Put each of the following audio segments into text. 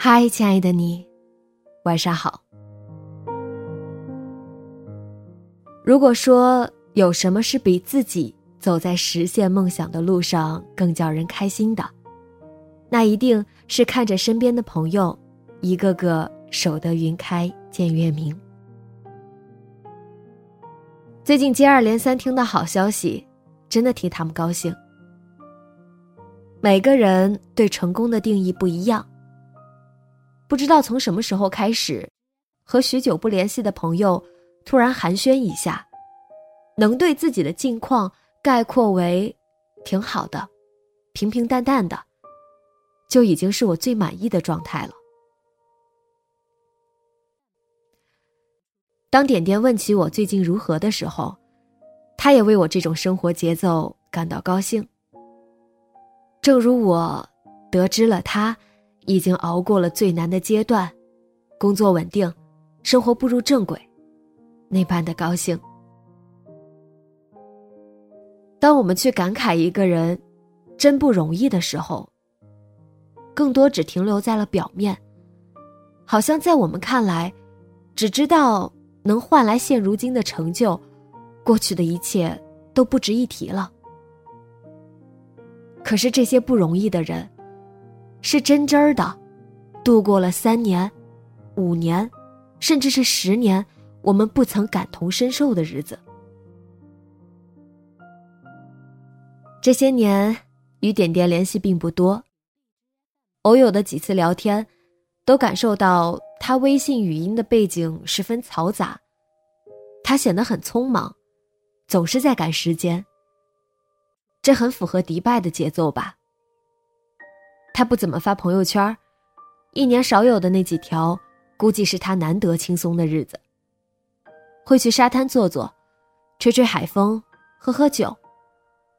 嗨，亲爱的你，晚上好。如果说有什么是比自己走在实现梦想的路上更叫人开心的，那一定是看着身边的朋友一个个守得云开见月明。最近接二连三听到好消息，真的替他们高兴。每个人对成功的定义不一样。不知道从什么时候开始，和许久不联系的朋友突然寒暄一下，能对自己的近况概括为“挺好的，平平淡淡的”，就已经是我最满意的状态了。当点点问起我最近如何的时候，他也为我这种生活节奏感到高兴。正如我得知了他。已经熬过了最难的阶段，工作稳定，生活步入正轨，那般的高兴。当我们去感慨一个人真不容易的时候，更多只停留在了表面，好像在我们看来，只知道能换来现如今的成就，过去的一切都不值一提了。可是这些不容易的人。是真真儿的，度过了三年、五年，甚至是十年，我们不曾感同身受的日子。这些年与点点联系并不多，偶有的几次聊天，都感受到他微信语音的背景十分嘈杂，他显得很匆忙，总是在赶时间。这很符合迪拜的节奏吧。他不怎么发朋友圈，一年少有的那几条，估计是他难得轻松的日子。会去沙滩坐坐，吹吹海风，喝喝酒，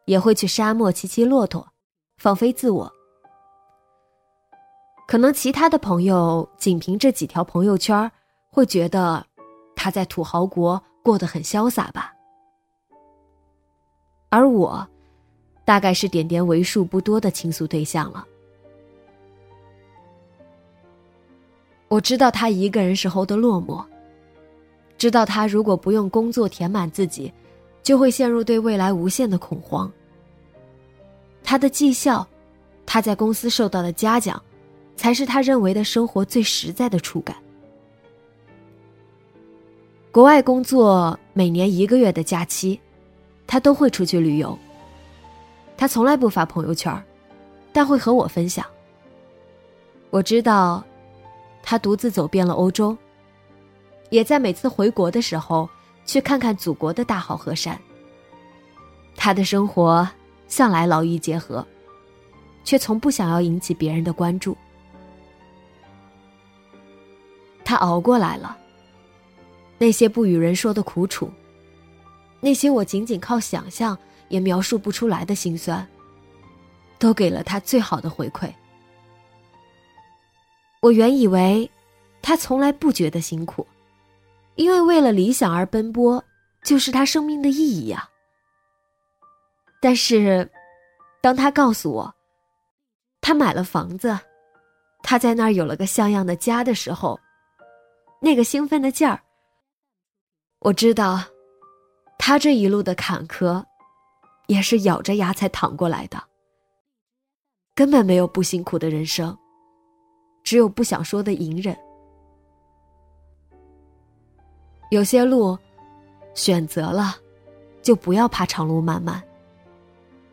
也会去沙漠骑骑骆驼，放飞自我。可能其他的朋友仅凭这几条朋友圈，会觉得他在土豪国过得很潇洒吧。而我，大概是点点为数不多的倾诉对象了。我知道他一个人时候的落寞，知道他如果不用工作填满自己，就会陷入对未来无限的恐慌。他的绩效，他在公司受到的嘉奖，才是他认为的生活最实在的触感。国外工作每年一个月的假期，他都会出去旅游。他从来不发朋友圈，但会和我分享。我知道。他独自走遍了欧洲，也在每次回国的时候去看看祖国的大好河山。他的生活向来劳逸结合，却从不想要引起别人的关注。他熬过来了，那些不与人说的苦楚，那些我仅仅靠想象也描述不出来的心酸，都给了他最好的回馈。我原以为，他从来不觉得辛苦，因为为了理想而奔波，就是他生命的意义呀。但是，当他告诉我，他买了房子，他在那儿有了个像样的家的时候，那个兴奋的劲儿，我知道，他这一路的坎坷，也是咬着牙才淌过来的，根本没有不辛苦的人生。只有不想说的隐忍。有些路，选择了，就不要怕长路漫漫。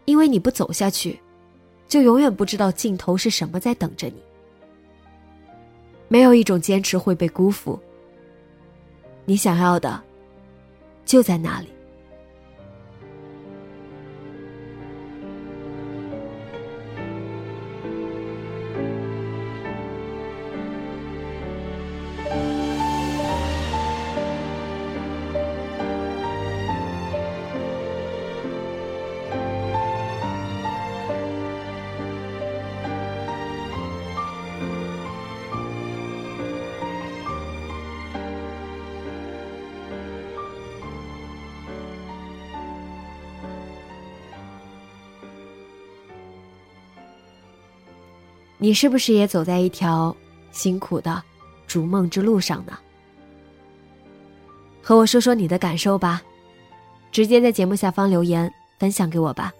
因为你不走下去，就永远不知道尽头是什么在等着你。没有一种坚持会被辜负。你想要的，就在那里。你是不是也走在一条辛苦的逐梦之路上呢？和我说说你的感受吧，直接在节目下方留言分享给我吧。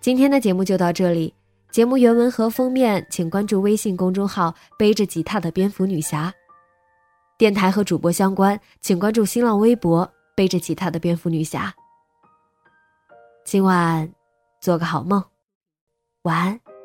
今天的节目就到这里，节目原文和封面请关注微信公众号“背着吉他的蝙蝠女侠”。电台和主播相关，请关注新浪微博“背着吉他的蝙蝠女侠”。今晚做个好梦。晚安。